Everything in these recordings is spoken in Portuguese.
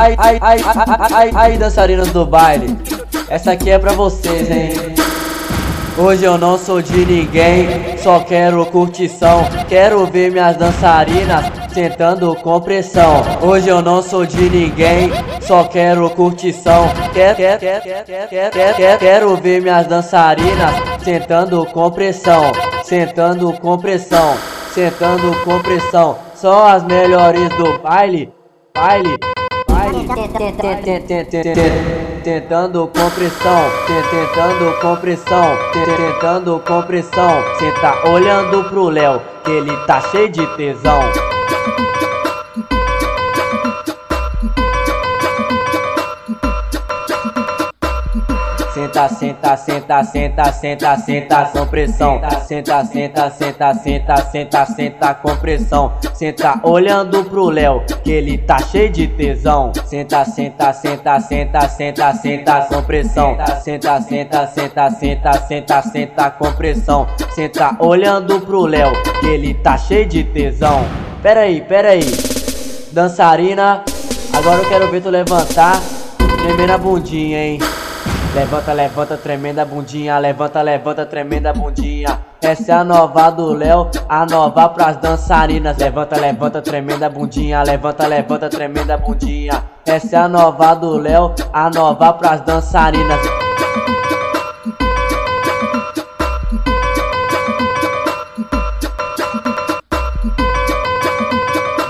Ai, ai, ai, ai, ai, dançarinas do baile. Essa aqui é pra vocês, hein? Hoje eu não sou de ninguém, só quero curtição. Quero ver minhas dançarinas sentando com pressão. Hoje eu não sou de ninguém, só quero curtição. Quer, quer, quer, quer, quer, quer, quer, quero ver minhas dançarinas sentando com pressão. Sentando com pressão, sentando com pressão. São as melhores do baile, baile. Tentando compressão, tentando compressão, tentando compressão. Cê tá olhando pro Léo, que ele tá cheio de tesão. Senta, senta, senta, senta, senta, senta com pressão. Senta, senta, senta, senta, senta, senta com pressão. Senta olhando pro Léo, que ele tá cheio de tesão. Senta, senta, senta, senta, senta, senta com pressão. Senta, senta, senta, senta, senta, senta com pressão. Senta olhando pro Léo, que ele tá cheio de tesão. Pera aí, pera aí. Dançarina, agora eu quero ver tu levantar, tremer a bundinha, hein? Levanta, levanta, tremenda bundinha. Levanta, levanta, tremenda bundinha. Essa é a nova do Léo, a nova pras dançarinas. Levanta, levanta, tremenda bundinha. Levanta, levanta, tremenda bundinha. Essa é a nova do Léo, a nova pras dançarinas.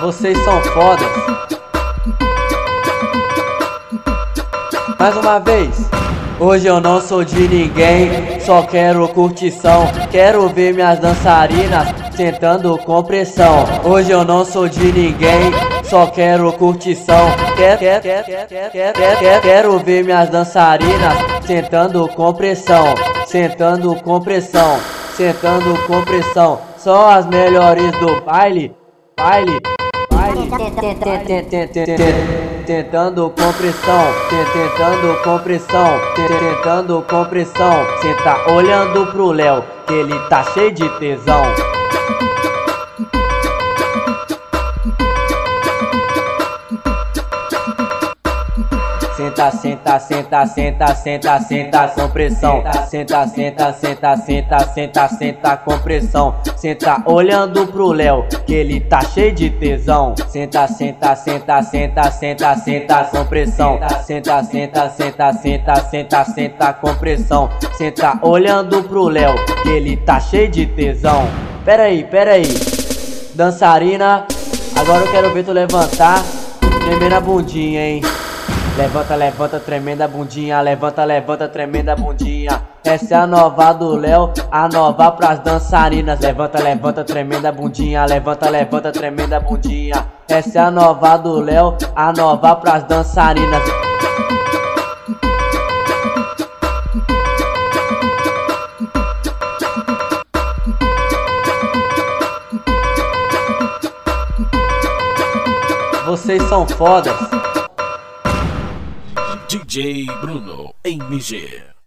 Vocês são fodas. Mais uma vez. Hoje eu não sou de ninguém, só quero curtição. Quero ver minhas dançarinas sentando com pressão. Hoje eu não sou de ninguém, só quero curtição. Quer, quer, quer, quer, quer, quer, quer, quero ver minhas dançarinas sentando com pressão. Sentando com pressão, sentando com pressão. São as melhores do baile, baile, baile tentando compressão, tentando compressão, tentando compressão. Cê tá olhando pro Léo, que ele tá cheio de tesão. Senta, senta, senta, senta, senta, senta com pressão. Senta, senta, senta, senta, senta, senta com pressão. Senta olhando pro Léo, que ele tá cheio de tesão. Senta, senta, senta, senta, senta, senta com pressão. Senta, senta, senta, senta, senta, senta com pressão. Senta olhando pro Léo, que ele tá cheio de tesão. Pera aí, pera aí. Dançarina, agora eu quero ver tu levantar, tremer na bundinha, hein? Levanta, levanta, tremenda bundinha. Levanta, levanta, tremenda bundinha. Essa é a nova do Léo, a nova pras dançarinas. Levanta, levanta, tremenda bundinha. Levanta, levanta, tremenda bundinha. Essa é a nova do Léo, a nova pras dançarinas. Vocês são fodas. DJ Bruno MG.